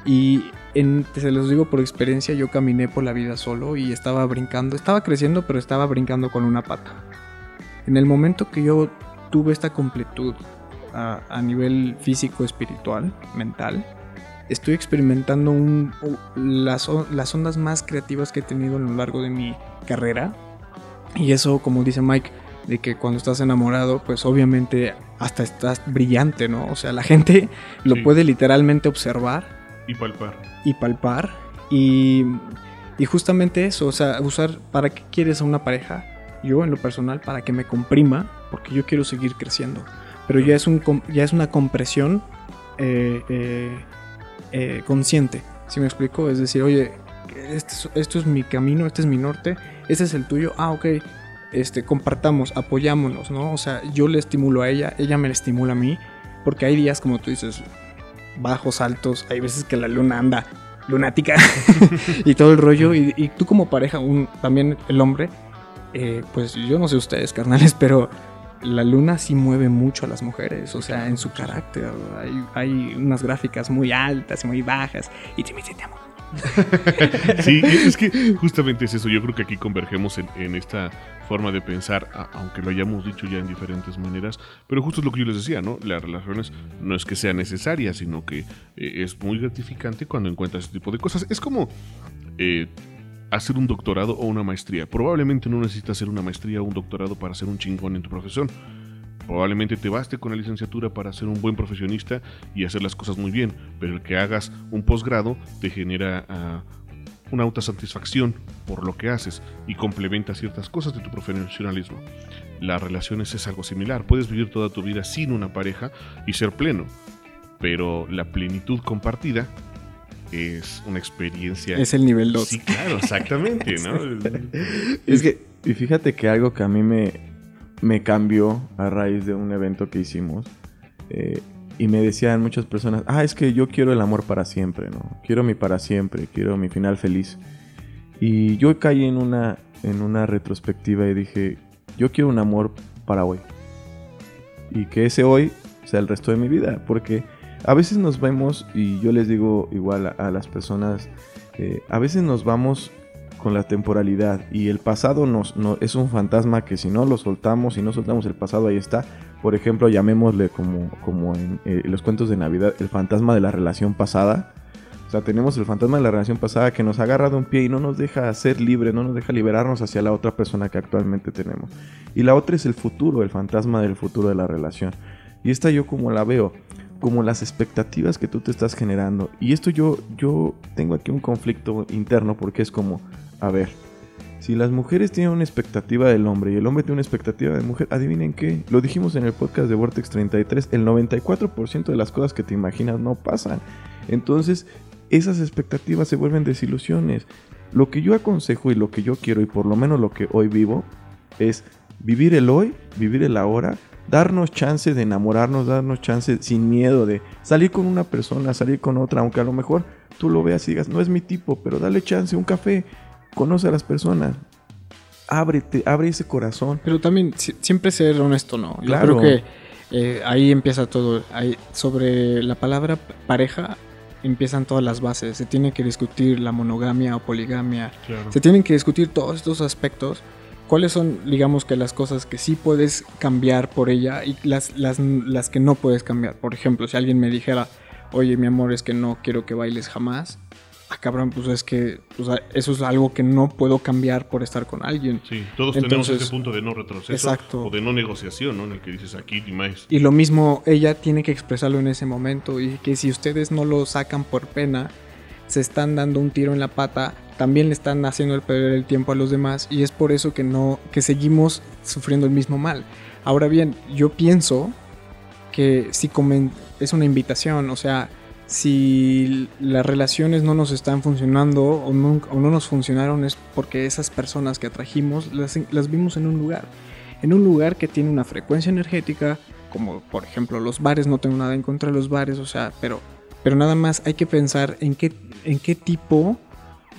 y en- se los digo por experiencia, yo caminé por la vida solo y estaba brincando, estaba creciendo, pero estaba brincando con una pata. En el momento que yo tuve esta completud a, a nivel físico, espiritual, mental, estoy experimentando un- las, las ondas más creativas que he tenido a lo largo de mi carrera. Y eso, como dice Mike, de que cuando estás enamorado, pues obviamente hasta estás brillante, ¿no? O sea, la gente lo Sí. puede literalmente observar Y palpar. y palpar. Y, y justamente eso, o sea, usar, ¿para qué quieres a una pareja? Yo en lo personal, para que me comprima, porque yo quiero seguir creciendo. Pero ya es, un, ya es una compresión eh, eh, eh, consciente, ¿sí me explico? Es decir, oye, este es- esto es mi camino, este es mi norte, este es el tuyo, ah, ok. Este, compartamos, apoyámonos, ¿no? O sea, yo le estimulo a ella, ella me la estimula a mí, porque hay días, como tú dices, bajos, altos, hay veces que la luna anda lunática [LAUGHS] y todo el rollo. Y, y tú como pareja, un, también el hombre, eh, pues yo no sé ustedes, carnales, pero la luna sí mueve mucho a las mujeres, o sea, en su carácter. Hay, hay unas gráficas muy altas y muy bajas. Y te dice, te amo. [LAUGHS] Sí, es que justamente es eso. Yo creo que aquí convergemos en, en esta forma de pensar, a- aunque lo hayamos dicho ya en diferentes maneras. Pero justo es lo que yo les decía, ¿no? Las relaciones no es que sea necesaria, sino que eh, es muy gratificante cuando encuentras ese tipo de cosas. Es como eh, hacer un doctorado o una maestría. Probablemente no necesitas hacer una maestría o un doctorado para ser un chingón en tu profesión. Probablemente te baste con la licenciatura para ser un buen profesionista y hacer las cosas muy bien, pero el que hagas un posgrado te genera ah, una autosatisfacción por lo que haces y complementa ciertas cosas de tu profesionalismo. Las relaciones es algo similar, puedes vivir toda tu vida sin una pareja y ser pleno, pero la plenitud compartida es una experiencia... Es el nivel 2. Sí, claro, exactamente, ¿no? [LAUGHS] Es que, y fíjate que algo que a mí me, me cambió a raíz de un evento que hicimos, eh, y me decían muchas personas, ah, es que yo quiero el amor para siempre, ¿no? Quiero mi para siempre, quiero mi final feliz. Y yo caí en una, en una retrospectiva y dije, yo quiero un amor para hoy. Y que ese hoy sea el resto de mi vida, porque a veces nos vemos, y yo les digo igual a, las personas, eh, a veces nos vamos con la temporalidad y el pasado nos, no, es un fantasma que si no lo soltamos, si no soltamos el pasado, ahí está. Por ejemplo, llamémosle como, como en eh, los cuentos de Navidad, el fantasma de la relación pasada. O sea, tenemos el fantasma de la relación pasada que nos agarra de un pie y no nos deja ser libre, no nos deja liberarnos hacia la otra persona que actualmente tenemos. Y la otra es el futuro, el fantasma del futuro de la relación. Y esta yo como la veo, como las expectativas que tú te estás generando. Y esto yo, yo tengo aquí un conflicto interno porque es como, a ver, si las mujeres tienen una expectativa del hombre y el hombre tiene una expectativa de mujer, adivinen qué, lo dijimos en el podcast de Vortex 33, el 94% de las cosas que te imaginas no pasan. Entonces, esas expectativas se vuelven desilusiones. Lo que yo aconsejo y lo que yo quiero y por lo menos lo que hoy vivo es vivir el hoy, vivir el ahora, darnos chance de enamorarnos, darnos chance sin miedo de salir con una persona, salir con otra, aunque a lo mejor tú lo veas y digas, no es mi tipo, pero dale chance, un café, conoce a las personas, ábrete, abre ese corazón. Pero también si- siempre ser honesto, ¿no? Yo Claro. creo que eh, ahí empieza todo. Ahí, sobre la palabra pareja empiezan todas las bases. Se tiene que discutir la monogamia o poligamia. Claro. Se tienen que discutir todos estos aspectos. ¿Cuáles son, digamos, que las cosas que sí puedes cambiar por ella y las, las, las que no puedes cambiar? Por ejemplo, si alguien me dijera, oye, mi amor, es que no quiero que bailes jamás. Ah, cabrón, pues es que sea, eso es algo que no puedo cambiar por estar con alguien. Sí, todos tenemos Entonces- ese punto de no retroceso Exacto. o de no negociación, ¿no? En el que dices aquí ni más. Y lo mismo, ella tiene que expresarlo en ese momento y que si ustedes no lo sacan por pena, se están dando un tiro en la pata, también le están haciendo el perder el tiempo a los demás y es por eso que no que seguimos sufriendo el mismo mal. Ahora bien, yo pienso que si es una invitación, o sea, si las relaciones no nos están funcionando o no, o no nos funcionaron es porque esas personas que atrajimos las, las vimos en un lugar. En un lugar que tiene una frecuencia energética, como por ejemplo los bares, no tengo nada en contra de los bares, o sea, pero, pero nada más hay que pensar en qué, en qué tipo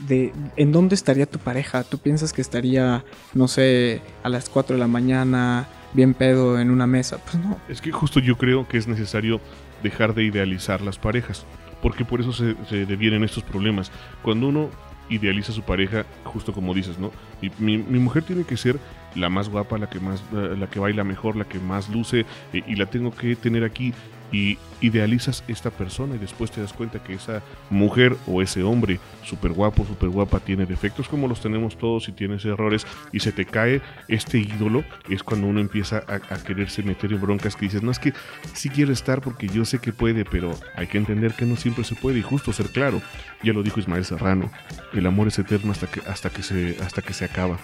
de... ¿En dónde estaría tu pareja? ¿Tú piensas que estaría, no sé, a las 4 de la mañana, bien pedo en una mesa? Pues no. Es que justo yo creo que es necesario dejar de idealizar las parejas, porque por eso se, se devienen estos problemas. Cuando uno idealiza su pareja, justo como dices, ¿no? Mi, mi mujer tiene que ser la más guapa, la que más, eh, la que baila mejor, la que más luce, y la tengo que tener aquí. Y idealizas esta persona y después te das cuenta que esa mujer o ese hombre súper guapo, súper guapa tiene defectos como los tenemos todos y tienes errores y se te cae este ídolo, es cuando uno empieza a, a quererse meter en broncas que dices, no es que sí quiero estar porque yo sé que puede, pero hay que entender que no siempre se puede y justo ser claro. Ya lo dijo Ismael Serrano, el amor es eterno hasta que, hasta que, se, hasta que se acaba.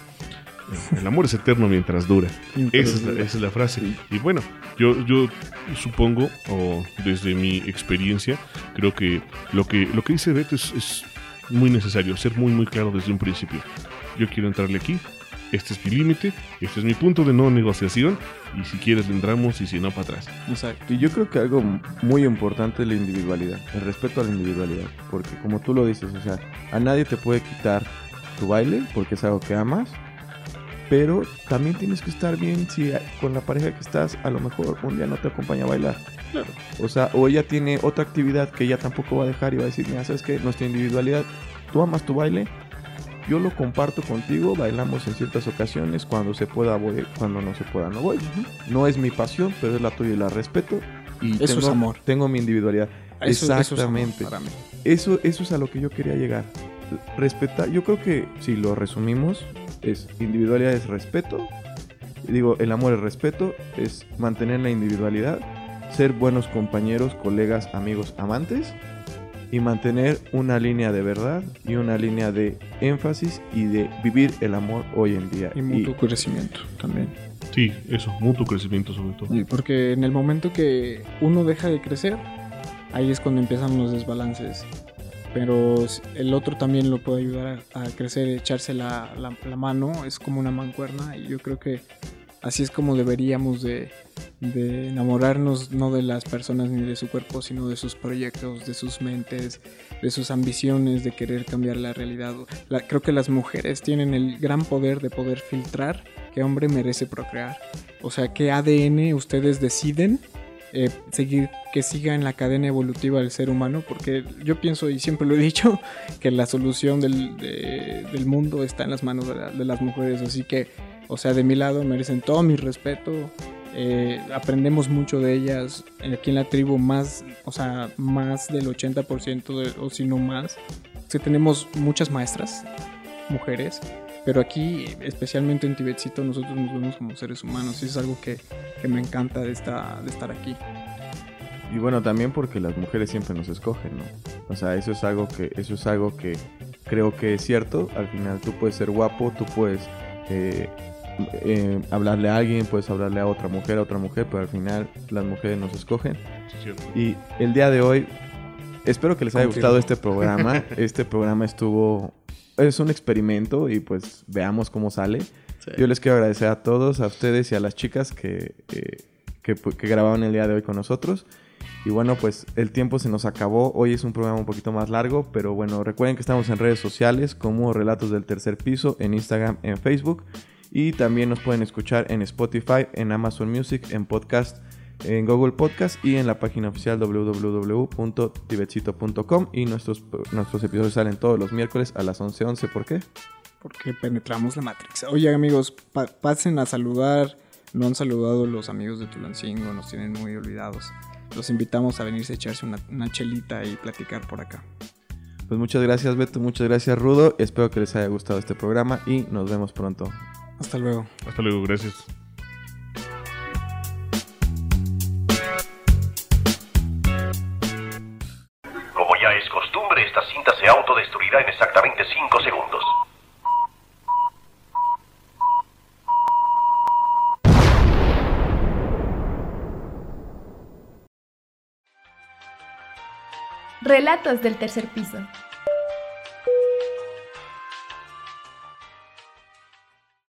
El amor es eterno mientras dura. Esa es la, esa es la frase. Y bueno, yo, yo supongo, o desde mi experiencia, creo que lo que, lo que dice Beto es, es muy necesario, ser muy, muy claro desde un principio. Yo quiero entrarle aquí, este es mi límite, este es mi punto de no negociación, y si quieres le entramos y si no, para atrás. Exacto. Y yo creo que algo muy importante es la individualidad, el respeto a la individualidad. Porque como tú lo dices, o sea, a nadie te puede quitar tu baile porque es algo que amas. Pero también tienes que estar bien si con la pareja que estás, a lo mejor un día no te acompaña a bailar. Claro. O sea, o ella tiene otra actividad que ella tampoco va a dejar y va a decir, mira, sabes que nuestra individualidad, tú amas tu baile, yo lo comparto contigo, bailamos en ciertas ocasiones, cuando se pueda voy, cuando no se pueda no voy. No es mi pasión, pero es la tuya y la respeto. Y Eso tengo, es amor. Tengo mi individualidad. Eso- eso es amor Exactamente. para mí. Eso, eso es a lo que yo quería llegar. Respetar, yo creo que si lo resumimos, es individualidad es respeto. Digo, el amor es respeto, es mantener la individualidad, ser buenos compañeros, colegas, amigos, amantes y mantener una línea de verdad y una línea de énfasis y de vivir el amor hoy en día. Y mutuo crecimiento también. Sí, eso, mutuo crecimiento sobre todo. Y Porque en el momento que uno deja de crecer, ahí es cuando empiezan los desbalances. Pero el otro también lo puede ayudar a, a crecer, echarse la, la- mano, es como una mancuerna. Y yo creo que así es como deberíamos de, enamorarnos no de las personas ni de su cuerpo, sino de sus proyectos, de sus mentes, de sus ambiciones, de querer cambiar la realidad. Creo que las mujeres tienen el gran poder de poder filtrar qué hombre merece procrear. O sea, qué ADN ustedes deciden eh, seguir, que siga en la cadena evolutiva del ser humano, porque yo pienso, y siempre lo he dicho, [LAUGHS] que la solución del, de- del mundo está en las manos de, la- de las mujeres. Así que, o sea, de mi lado merecen todo mi respeto. eh, aprendemos mucho de ellas. Aquí en la tribu más, o sea, más del 80% de- o si no más. Sí, tenemos muchas maestras, mujeres, pero aquí, especialmente en Tibetcito, nosotros nos vemos como seres humanos y es algo que, que me encanta de, esta, de estar aquí. Y bueno, también porque las mujeres siempre nos escogen, ¿no? O sea, eso es algo que, eso es algo que creo que es cierto. Al final tú puedes ser guapo, tú puedes eh, eh, hablarle a alguien, puedes hablarle a otra mujer, a otra mujer, pero al final las mujeres nos escogen. Sí. Y el día de hoy, espero que les haya Confirmo. gustado este [LAUGHS] programa. Este programa estuvo, es un experimento y pues veamos cómo sale. Yo les quiero agradecer a todos, a ustedes y a las chicas que, eh, que, que grabaron el día de hoy con nosotros. Y bueno, pues el tiempo se nos acabó. Hoy es un programa un poquito más largo, pero bueno, recuerden que estamos en redes sociales como Relatos del Tercer Piso, en Instagram, en Facebook. Y también nos pueden escuchar en Spotify, en Amazon Music, en podcast, en Google Podcast y en la página oficial www.tibetcito.com. Y nuestros, nuestros episodios salen todos los miércoles a las 11.11. ¿Por qué? porque penetramos la Matrix. Oye, amigos, pa- pasen a saludar. No han saludado los amigos de Tulancingo, nos tienen muy olvidados. Los invitamos a venirse a echarse una, una chelita y platicar por acá. Pues muchas gracias Beto, muchas gracias Rudo. Espero que les haya gustado este programa y nos vemos pronto. Hasta luego. Hasta luego, gracias. Esta cinta se autodestruirá en exactamente 5 segundos. Relatos del tercer piso.